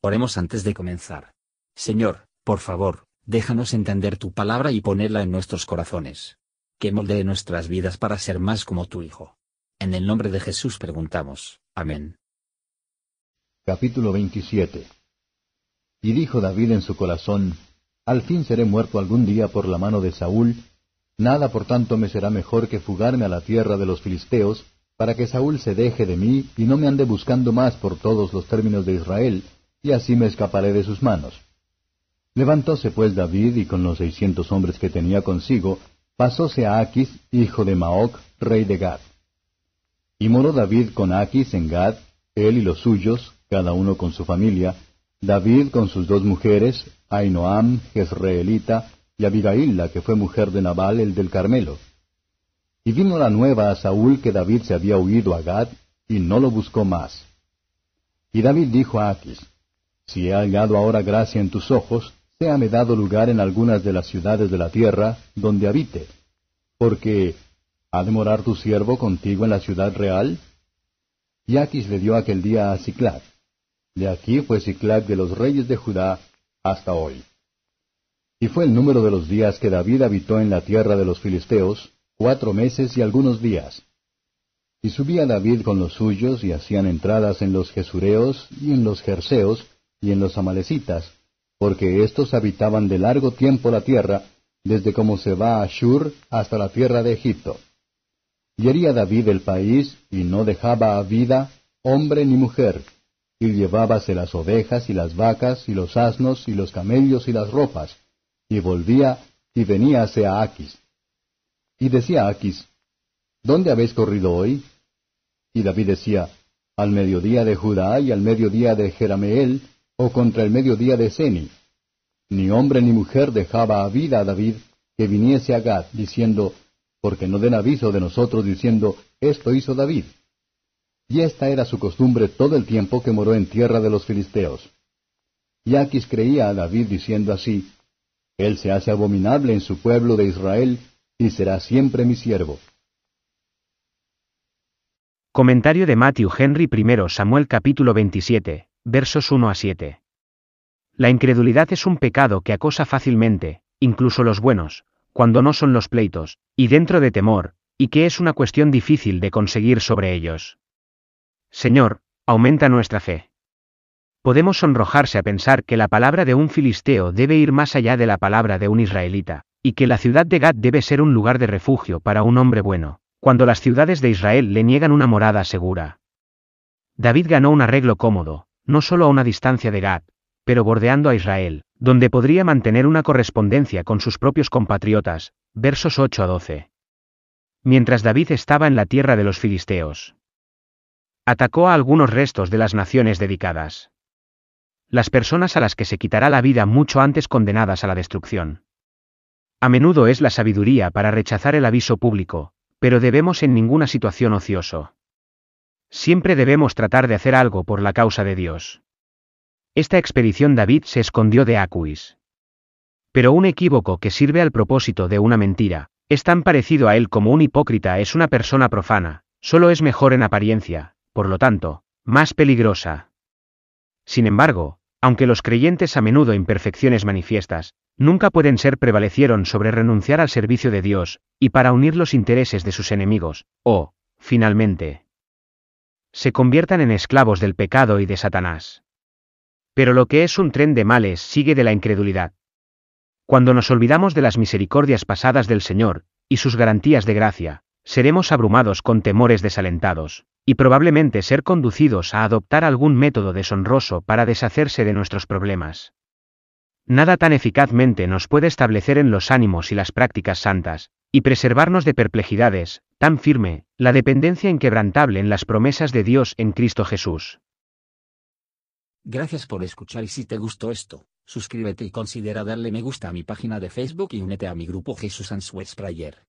Oremos antes de comenzar. Señor, por favor, déjanos entender tu palabra y ponerla en nuestros corazones. Que moldee nuestras vidas para ser más como tu Hijo. En el nombre de Jesús preguntamos. Amén. Capítulo 27 Y dijo David en su corazón, Al fin seré muerto algún día por la mano de Saúl, nada por tanto me será mejor que fugarme a la tierra de los filisteos, para que Saúl se deje de mí y no me ande buscando más por todos los términos de Israel, y así me escaparé de sus manos. Levantóse pues David y con los seiscientos hombres que tenía consigo, pasóse a Aquis, hijo de Maoc, rey de Gad. Y moró David con Aquis en Gad, él y los suyos, cada uno con su familia, David con sus dos mujeres, Ainoam, Jezreelita, y Abigail, la que fue mujer de Nabal, el del Carmelo. Y vino la nueva a Saúl que David se había huido a Gad, y no lo buscó más. Y David dijo a Aquis, si he hallado ahora gracia en tus ojos, séame dado lugar en algunas de las ciudades de la tierra, donde habite, porque ¿ha de morar tu siervo contigo en la ciudad real? Y Aquis le dio aquel día a Ciclac. De aquí fue Ciclac de los reyes de Judá hasta hoy. Y fue el número de los días que David habitó en la tierra de los filisteos, cuatro meses y algunos días. Y subía David con los suyos y hacían entradas en los Jesureos y en los Jerseos, y en los amalecitas, porque éstos habitaban de largo tiempo la tierra, desde como se va a Ashur hasta la tierra de Egipto. Y hería David el país, y no dejaba a vida hombre ni mujer, y llevábase las ovejas y las vacas y los asnos y los camellos y las ropas, y volvía y veníase a Aquis. Y decía Aquis, ¿Dónde habéis corrido hoy? Y David decía, Al mediodía de Judá y al mediodía de Jerameel, o contra el mediodía de Seni. Ni hombre ni mujer dejaba a vida a David que viniese a Gad, diciendo, porque no den aviso de nosotros diciendo, esto hizo David. Y esta era su costumbre todo el tiempo que moró en tierra de los filisteos. Y Aquis creía a David diciendo así, Él se hace abominable en su pueblo de Israel, y será siempre mi siervo. Comentario de Matthew Henry I Samuel capítulo 27 versos 1 a 7. La incredulidad es un pecado que acosa fácilmente, incluso los buenos, cuando no son los pleitos, y dentro de temor, y que es una cuestión difícil de conseguir sobre ellos. Señor, aumenta nuestra fe. Podemos sonrojarse a pensar que la palabra de un filisteo debe ir más allá de la palabra de un israelita, y que la ciudad de Gad debe ser un lugar de refugio para un hombre bueno, cuando las ciudades de Israel le niegan una morada segura. David ganó un arreglo cómodo, no solo a una distancia de Gad, pero bordeando a Israel, donde podría mantener una correspondencia con sus propios compatriotas, versos 8 a 12. Mientras David estaba en la tierra de los filisteos. Atacó a algunos restos de las naciones dedicadas. Las personas a las que se quitará la vida mucho antes condenadas a la destrucción. A menudo es la sabiduría para rechazar el aviso público, pero debemos en ninguna situación ocioso. Siempre debemos tratar de hacer algo por la causa de Dios. Esta expedición David se escondió de Acuis. Pero un equívoco que sirve al propósito de una mentira, es tan parecido a él como un hipócrita es una persona profana, solo es mejor en apariencia, por lo tanto, más peligrosa. Sin embargo, aunque los creyentes a menudo imperfecciones manifiestas, nunca pueden ser prevalecieron sobre renunciar al servicio de Dios, y para unir los intereses de sus enemigos, o, finalmente, se conviertan en esclavos del pecado y de Satanás. Pero lo que es un tren de males sigue de la incredulidad. Cuando nos olvidamos de las misericordias pasadas del Señor, y sus garantías de gracia, seremos abrumados con temores desalentados, y probablemente ser conducidos a adoptar algún método deshonroso para deshacerse de nuestros problemas. Nada tan eficazmente nos puede establecer en los ánimos y las prácticas santas, y preservarnos de perplejidades, tan firme, la dependencia inquebrantable en las promesas de Dios en Cristo Jesús. Gracias por escuchar y si te gustó esto, suscríbete y considera darle me gusta a mi página de Facebook y únete a mi grupo Jesús Answers Prayer.